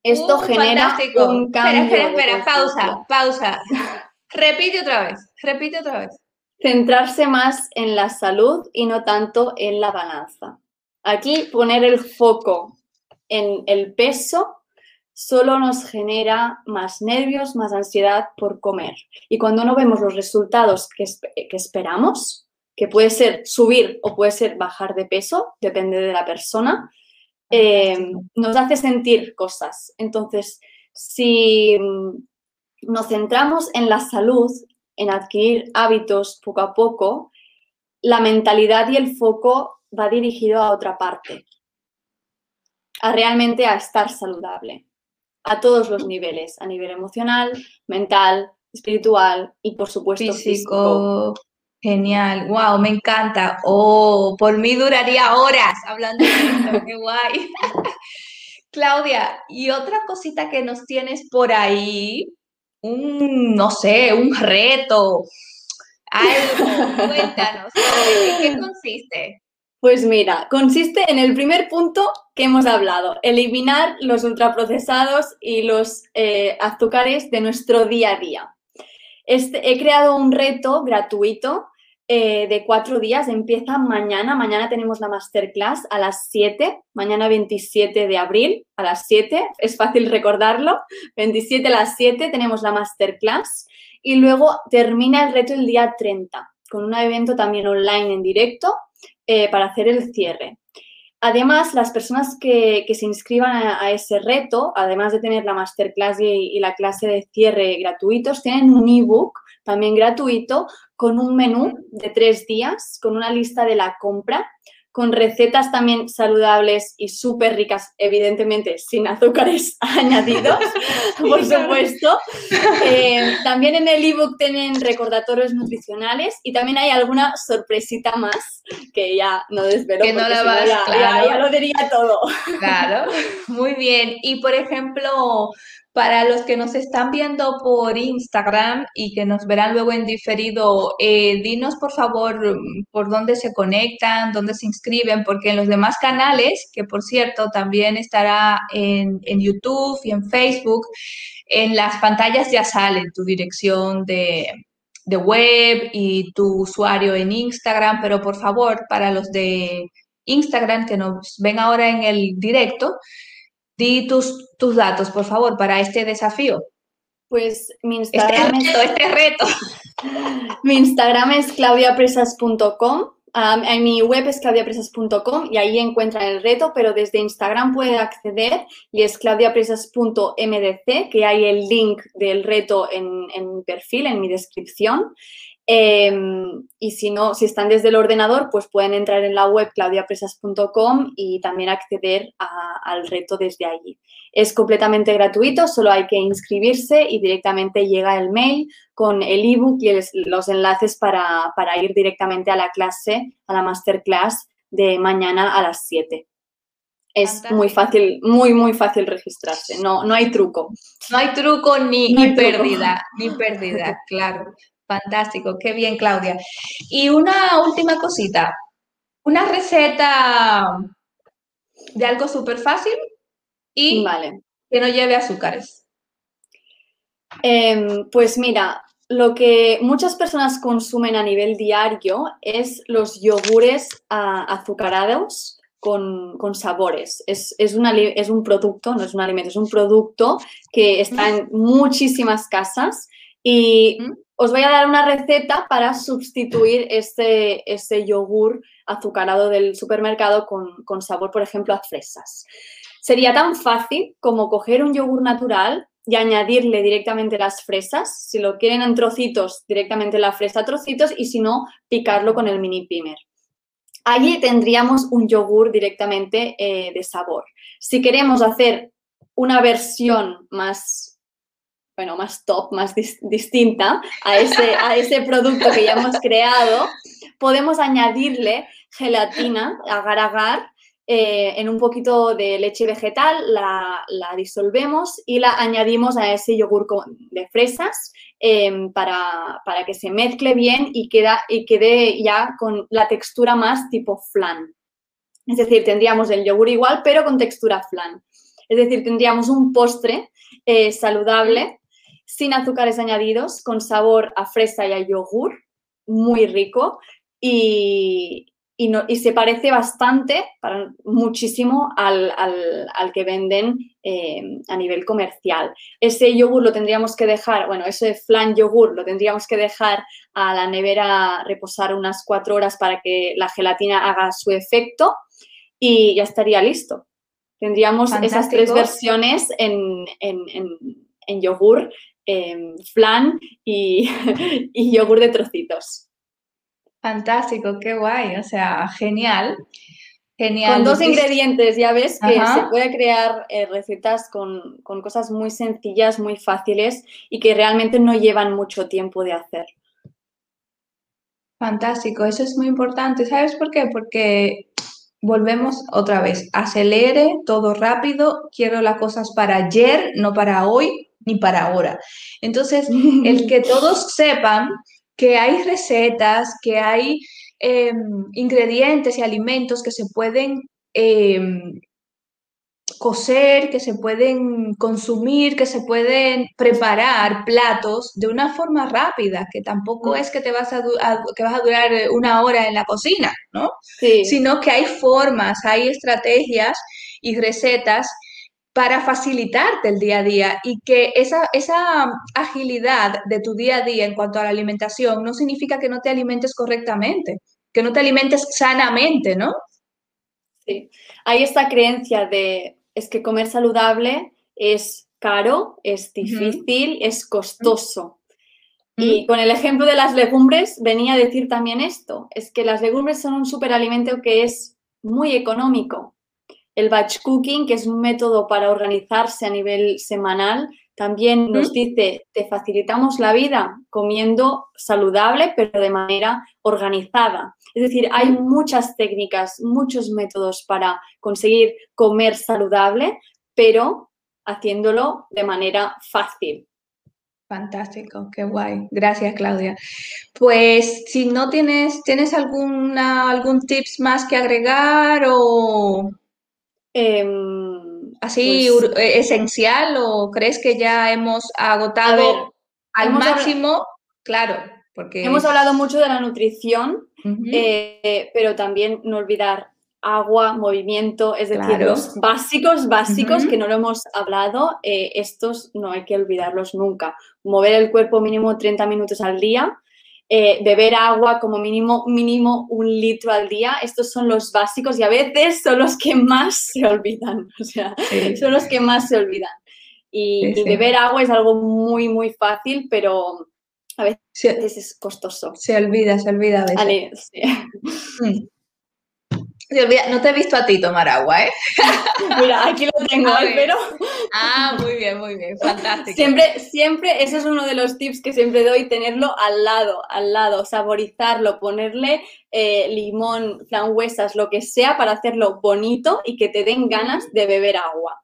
B: Esto genera un cambio.
A: Espera, espera, espera, pausa, pausa. repite otra vez, repite otra vez.
B: Centrarse más en la salud y no tanto en la balanza. Aquí poner el foco en el peso solo nos genera más nervios, más ansiedad por comer. Y cuando no vemos los resultados que, que esperamos, que puede ser subir o puede ser bajar de peso, depende de la persona, eh, nos hace sentir cosas. Entonces, si nos centramos en la salud, en adquirir hábitos poco a poco, la mentalidad y el foco va dirigido a otra parte, a realmente a estar saludable, a todos los niveles, a nivel emocional, mental, espiritual y por supuesto físico.
A: Genial, wow, me encanta. Oh, por mí duraría horas hablando de esto, qué guay. *laughs* Claudia, y otra cosita que nos tienes por ahí, un, no sé, un reto, algo, cuéntanos, ¿en qué consiste?
B: Pues mira, consiste en el primer punto que hemos hablado, eliminar los ultraprocesados y los eh, azúcares de nuestro día a día. Este, he creado un reto gratuito eh, de cuatro días. Empieza mañana. Mañana tenemos la masterclass a las 7. Mañana 27 de abril a las 7. Es fácil recordarlo. 27 a las 7 tenemos la masterclass. Y luego termina el reto el día 30 con un evento también online en directo eh, para hacer el cierre. Además, las personas que, se inscriban a, ese reto, además de tener la masterclass y, la clase de cierre gratuitos, tienen un ebook también gratuito con un menú de tres días, con una lista de la compra con recetas también saludables y súper ricas, evidentemente sin azúcares *laughs* añadidos, por supuesto. Eh, también en el ebook tienen recordatorios nutricionales y también hay alguna sorpresita más que ya no desvelo.
A: Que no la vas,
B: ya, ya lo diría todo.
A: Claro, muy bien. Y por ejemplo, para los que nos están viendo por Instagram y que nos verán luego en diferido, eh, dinos por favor por dónde se conectan, dónde se inscriben, porque en los demás canales, que por cierto también estará en, YouTube y en Facebook, en las pantallas ya sale tu dirección de, de web y tu usuario en Instagram, pero por favor, para los de Instagram que nos ven ahora en el directo, Di tus, tus datos, por favor, para este desafío.
B: Pues mi este Instagram
A: este reto, es... Este reto.
B: mi Instagram es claudiapresas.com en mi web es claudiapresas.com y ahí encuentran el reto, pero desde Instagram puede acceder y es claudiapresas.mdc, que hay el link del reto en, en mi perfil, en mi descripción. Em, y si no, si están desde el ordenador, pues pueden entrar en la web claudiapresas.com y también acceder al reto desde allí. Es completamente gratuito, solo hay que inscribirse y directamente llega el mail con el ebook y los enlaces para, ir directamente a la clase, a la masterclass de mañana a las 7 es muy fácil, muy, muy fácil registrarse. No, no hay truco.
A: No hay truco ni, ni pérdida, ni pérdida, *laughs* claro. Fantástico, qué bien, Claudia. Y una última cosita, una receta de algo súper fácil y que no lleve azúcares.
B: Em, pues mira, lo que muchas personas consumen a nivel diario es los yogures azucarados con, sabores. Es, es, es, un producto, no es un alimento, es un producto que está en muchísimas casas y os voy a dar una receta para sustituir este, yogur azucarado del supermercado con, sabor, por ejemplo, a fresas. Sería tan fácil como coger un yogur natural y añadirle directamente las fresas. Si lo quieren en trocitos, directamente la fresa a trocitos y si no, picarlo con el mini pimer. Allí tendríamos un yogur directamente eh, de sabor. Si queremos hacer una versión más bueno, más top, más distinta a ese, a ese producto que ya hemos creado, podemos añadirle gelatina, agar-agar, eh, en un poquito de leche vegetal, la, disolvemos y la añadimos a ese yogur de fresas em, para, que se mezcle bien y, queda, y quede ya con la textura más tipo flan. Es decir, tendríamos el yogur igual, pero con textura flan. Es decir, tendríamos un postre eh, saludable sin azúcares añadidos, con sabor a fresa y a yogur, muy rico y, se parece bastante, para, muchísimo al, que venden eh, a nivel comercial. Ese yogur lo tendríamos que dejar, bueno, ese flan yogur lo tendríamos que dejar a la nevera reposar unas cuatro horas para que la gelatina haga su efecto y ya estaría listo. Tendríamos esas tres versiones en, en yogur Em, flan y, *laughs* y yogur de trocitos.
A: Fantástico, qué guay, o sea, genial. Genial.
B: Con dos ingredientes, ya ves que se puede crear eh, recetas con, con, cosas muy sencillas, muy fáciles y que realmente no llevan mucho tiempo de hacer.
A: Fantástico, eso es muy importante. ¿Sabes por qué? Porque volvemos otra vez, acelere todo rápido, quiero las cosas para ayer, no para hoy, ni para ahora. Entonces, el *laughs* que todos sepan que hay recetas, que hay em, ingredientes y alimentos que se pueden em, cocer, que se pueden consumir, que se pueden preparar platos de una forma rápida, que tampoco es que te vas a, que vas a durar una hora en la cocina, ¿no? Sino que hay formas, hay estrategias y recetas para facilitarte el día a día y que esa, esa agilidad de tu día a día en cuanto a la alimentación no significa que no te alimentes correctamente, que no te alimentes sanamente, ¿no?
B: Sí, hay esta creencia de es que comer saludable es caro, es difícil, es costoso. Y con el ejemplo de las legumbres venía a decir también esto, es que las legumbres son un superalimento que es muy económico, el batch cooking, que es un método para organizarse a nivel semanal, también nos dice, te facilitamos la vida comiendo saludable, pero de manera organizada. Es decir, hay muchas técnicas, muchos métodos para conseguir comer saludable, pero haciéndolo de manera fácil.
A: Fantástico, qué guay. Gracias, Claudia. Pues si no tienes, ¿tienes alguna, algún tips más que agregar o Em, así pues eh, esencial o crees que ya hemos agotado al máximo? claro, porque...
B: Hemos hablado mucho de la nutrición, eh, pero también no olvidar agua, movimiento, es decir, los básicos, básicos que no lo hemos hablado, eh, estos no hay que olvidarlos nunca. Mover el cuerpo mínimo 30 minutos al día, eh, beber agua como mínimo, mínimo un litro al día. Estos son los básicos y a veces son los que más *laughs* se olvidan, o sea, son los que más se olvidan. Y, beber agua es algo muy, muy fácil, pero a veces es costoso.
A: Se olvida, se olvida a veces. Mm. Se olvida. No te he visto a ti tomar agua, ¿eh? *laughs*
B: Mira, aquí lo tengo, pero...
A: Ah, muy bien, muy bien, fantástico.
B: Siempre, siempre, ese es uno de los tips que siempre doy, tenerlo al lado, al lado, saborizarlo, ponerle eh, limón, frambuesas, lo que sea para hacerlo bonito y que te den ganas de beber agua.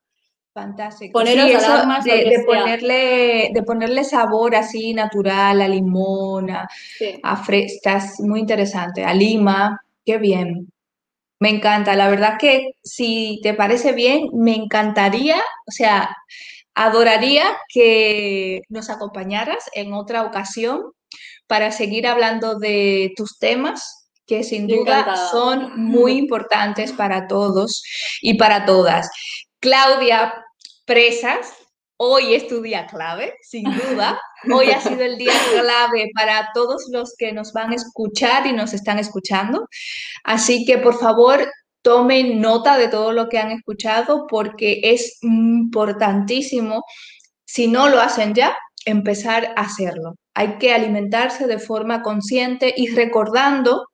A: Fantástico. de, ponerle, de ponerle sabor así natural a limón, a, frescas, muy interesante, a lima, qué bien. Me encanta, la verdad que si te parece bien, me encantaría, o sea, adoraría que nos acompañaras en otra ocasión para seguir hablando de tus temas, que sin duda son muy importantes para todos y para todas. Claudia, presas. Hoy es tu día clave, sin duda. Hoy ha sido el día clave para todos los que nos van a escuchar y nos están escuchando. Así que por favor, tomen nota de todo lo que han escuchado porque es importantísimo, si no lo hacen ya, empezar a hacerlo. Hay que alimentarse de forma consciente y recordando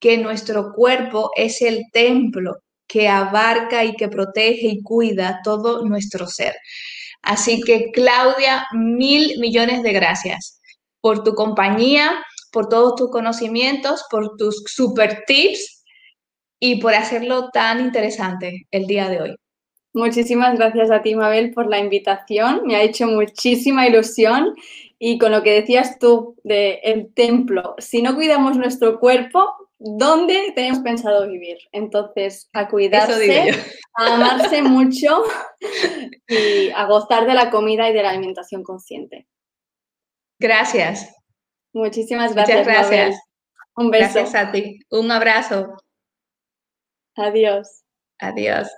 A: que nuestro cuerpo es el templo que abarca y que protege y cuida todo nuestro ser. Así que Claudia, mil millones de gracias por tu compañía, por todos tus conocimientos, por tus super tips y por hacerlo tan interesante el día de hoy.
B: Muchísimas gracias a ti, Mabel, por la invitación. Me ha hecho muchísima ilusión. Y con lo que decías tú del el templo, si no cuidamos nuestro cuerpo, dónde tenemos pensado vivir. Entonces, a cuidarse, a amarse mucho y a gozar de la comida y de la alimentación consciente.
A: Gracias.
B: Muchísimas gracias.
A: Muchas gracias.
B: Un beso.
A: Gracias a ti. Un abrazo.
B: Adiós.
A: Adiós.